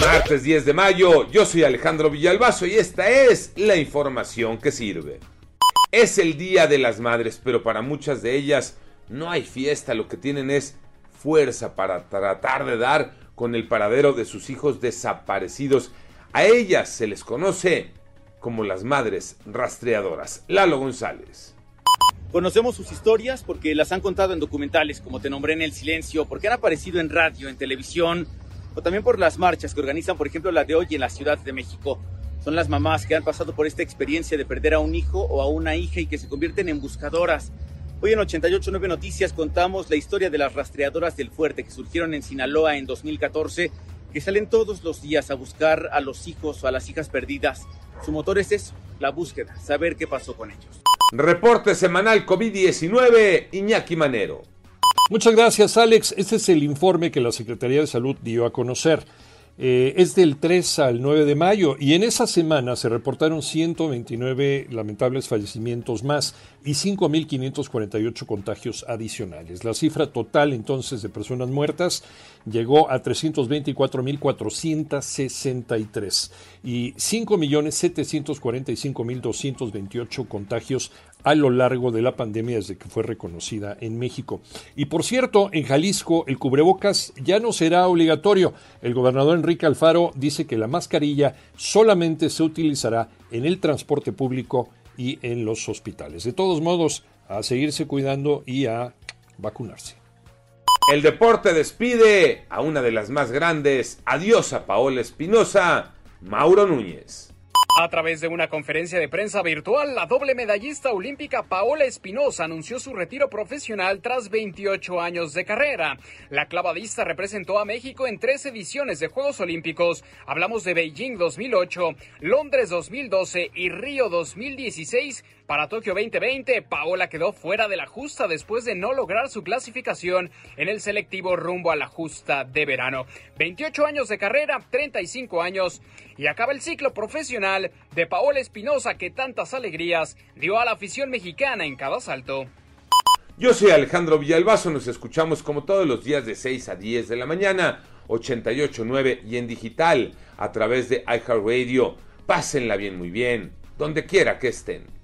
Martes 10 de mayo, yo soy Alejandro Villalbazo y esta es la información que sirve. Es el Día de las Madres, pero para muchas de ellas no hay fiesta, lo que tienen es fuerza para tratar de dar con el paradero de sus hijos desaparecidos. A ellas se les conoce como las madres rastreadoras. Lalo González. Conocemos sus historias porque las han contado en documentales, como te nombré en El Silencio, porque han aparecido en radio, en televisión, o también por las marchas que organizan, por ejemplo, la de hoy en la Ciudad de México. Son las mamás que han pasado por esta experiencia de perder a un hijo o a una hija y que se convierten en buscadoras. Hoy en 889 Noticias contamos la historia de las rastreadoras del fuerte que surgieron en Sinaloa en 2014, que salen todos los días a buscar a los hijos o a las hijas perdidas. Su motor es eso, la búsqueda, saber qué pasó con ellos. Reporte semanal COVID-19, Iñaki Manero. Muchas gracias, Alex. Este es el informe que la Secretaría de Salud dio a conocer. Eh, es del 3 al 9 de mayo y en esa semana se reportaron 129 lamentables fallecimientos más y 5.548 contagios adicionales. La cifra total entonces de personas muertas llegó a 324.463 y 5.745.228 contagios a lo largo de la pandemia desde que fue reconocida en México. Y por cierto, en Jalisco el cubrebocas ya no será obligatorio. El gobernador Enrique Alfaro dice que la mascarilla solamente se utilizará en el transporte público y en los hospitales. De todos modos, a seguirse cuidando y a vacunarse. El deporte despide a una de las más grandes. Adiós a Paola Espinosa, Mauro Núñez. A través de una conferencia de prensa virtual, la doble medallista olímpica Paola Espinosa anunció su retiro profesional tras 28 años de carrera. La clavadista representó a México en tres ediciones de Juegos Olímpicos. Hablamos de Beijing 2008, Londres 2012 y Río 2016. Para Tokio 2020, Paola quedó fuera de la justa después de no lograr su clasificación en el selectivo rumbo a la justa de verano. 28 años de carrera, 35 años y acaba el ciclo profesional de Paola Espinosa que tantas alegrías dio a la afición mexicana en cada salto. Yo soy Alejandro Villalbazo, nos escuchamos como todos los días de 6 a 10 de la mañana, 88.9 y en digital a través de iHeartRadio. Pásenla bien, muy bien, donde quiera que estén.